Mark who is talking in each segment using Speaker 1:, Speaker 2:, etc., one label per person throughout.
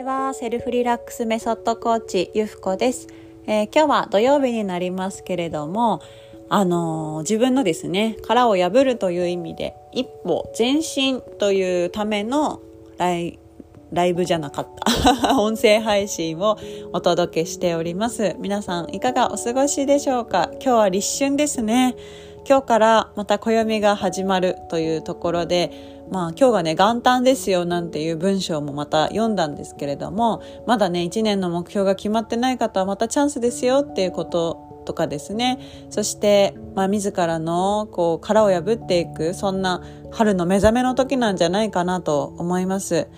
Speaker 1: ちは。セルフリラックスメソッドコーチゆふこです、えー、今日は土曜日になりますけれどもあのー、自分のですね殻を破るという意味で一歩前進というためのライライブじゃなかった。音声配信をお届けしております。皆さんいかがお過ごしでしょうか？今日は立春ですね。今日からまた暦が始まるというところで、まあ今日がね、元旦ですよなんていう文章もまた読んだんですけれども、まだね、1年の目標が決まってない方はまたチャンスですよっていうこととかですね。そして、まあ自らのこう殻を破っていく、そんな春の目覚めの時なんじゃないかなと思います。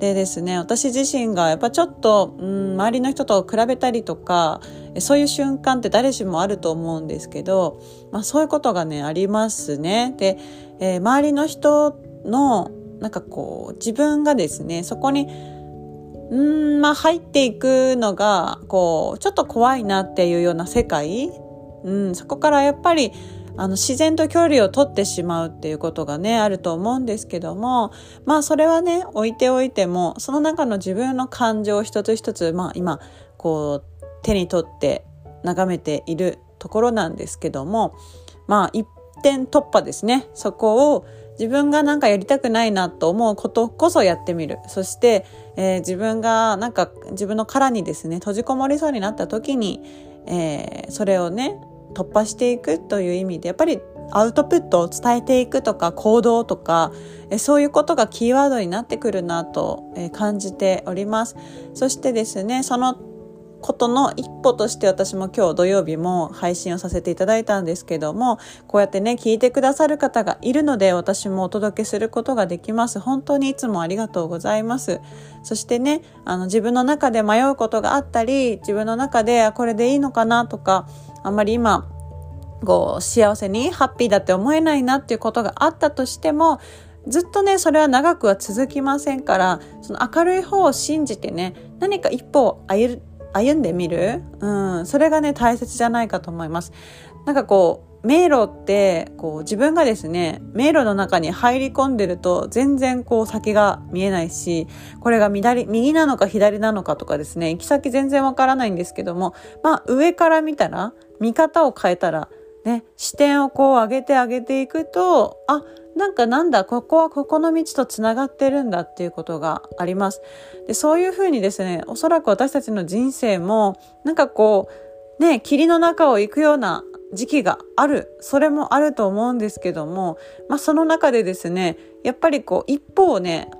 Speaker 1: でですね私自身がやっぱちょっと、うん、周りの人と比べたりとかそういう瞬間って誰しもあると思うんですけど、まあ、そういうことがねありますね。で、えー、周りの人のなんかこう自分がですねそこにうんまあ入っていくのがこうちょっと怖いなっていうような世界、うん、そこからやっぱりあの自然と距離を取ってしまうっていうことがねあると思うんですけどもまあそれはね置いておいてもその中の自分の感情を一つ一つまあ今こう手に取って眺めているところなんですけどもまあ一点突破ですね。そこを自分がなんかやりたくないなと思うことこそやってみる。そして、えー、自分がなんか自分の殻にですね閉じこもりそうになった時に、えー、それをね突破していくという意味でやっぱりアウトプットを伝えていくとか行動とかそういうことがキーワードになってくるなと感じております。そしてですねそのことの一歩として私も今日土曜日も配信をさせていただいたんですけどもこうやってね聞いてくださる方がいるので私もお届けすることができます。本当にいつもありがとうございます。そしてねあの自分の中で迷うことがあったり自分の中でこれでいいのかなとかあんまり今こう幸せにハッピーだって思えないなっていうことがあったとしてもずっとねそれは長くは続きませんからその明るい方を信じてね何か一歩歩歩んでみる、うん、それがね大切じゃないかと思います。なんかこう迷路ってこう自分がですね迷路の中に入り込んでると全然こう先が見えないしこれが左右なのか左なのかとかですね行き先全然わからないんですけどもまあ上から見たら見方を変えたらね視点をこう上げて上げていくとあなんかなんだここはここの道とつながってるんだっていうことがあります。でそういうふうにですねおそらく私たちの人生もなんかこうね霧の中を行くような時期がある。それもあると思うんですけども、まあ、その中でですねやっぱりこう一歩をね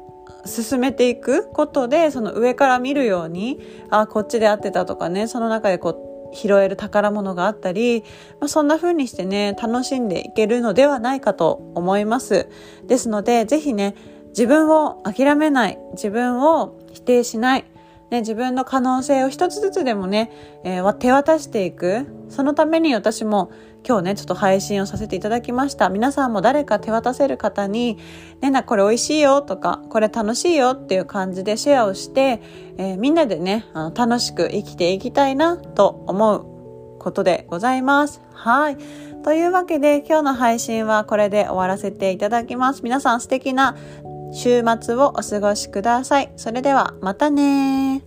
Speaker 1: 進めていくことでその上から見るようにあこっちで合ってたとかねその中でこう拾える宝物があったり、まあ、そんな風にしてね楽しんでいけるのではないかと思います。ですので是非ね自分を諦めない自分を否定しないね、自分の可能性を一つずつでもね、えー、手渡していく。そのために私も今日ね、ちょっと配信をさせていただきました。皆さんも誰か手渡せる方に、ね、な、これ美味しいよとか、これ楽しいよっていう感じでシェアをして、えー、みんなでね、あの楽しく生きていきたいなと思うことでございます。はい。というわけで今日の配信はこれで終わらせていただきます。皆さん素敵な週末をお過ごしください。それではまたね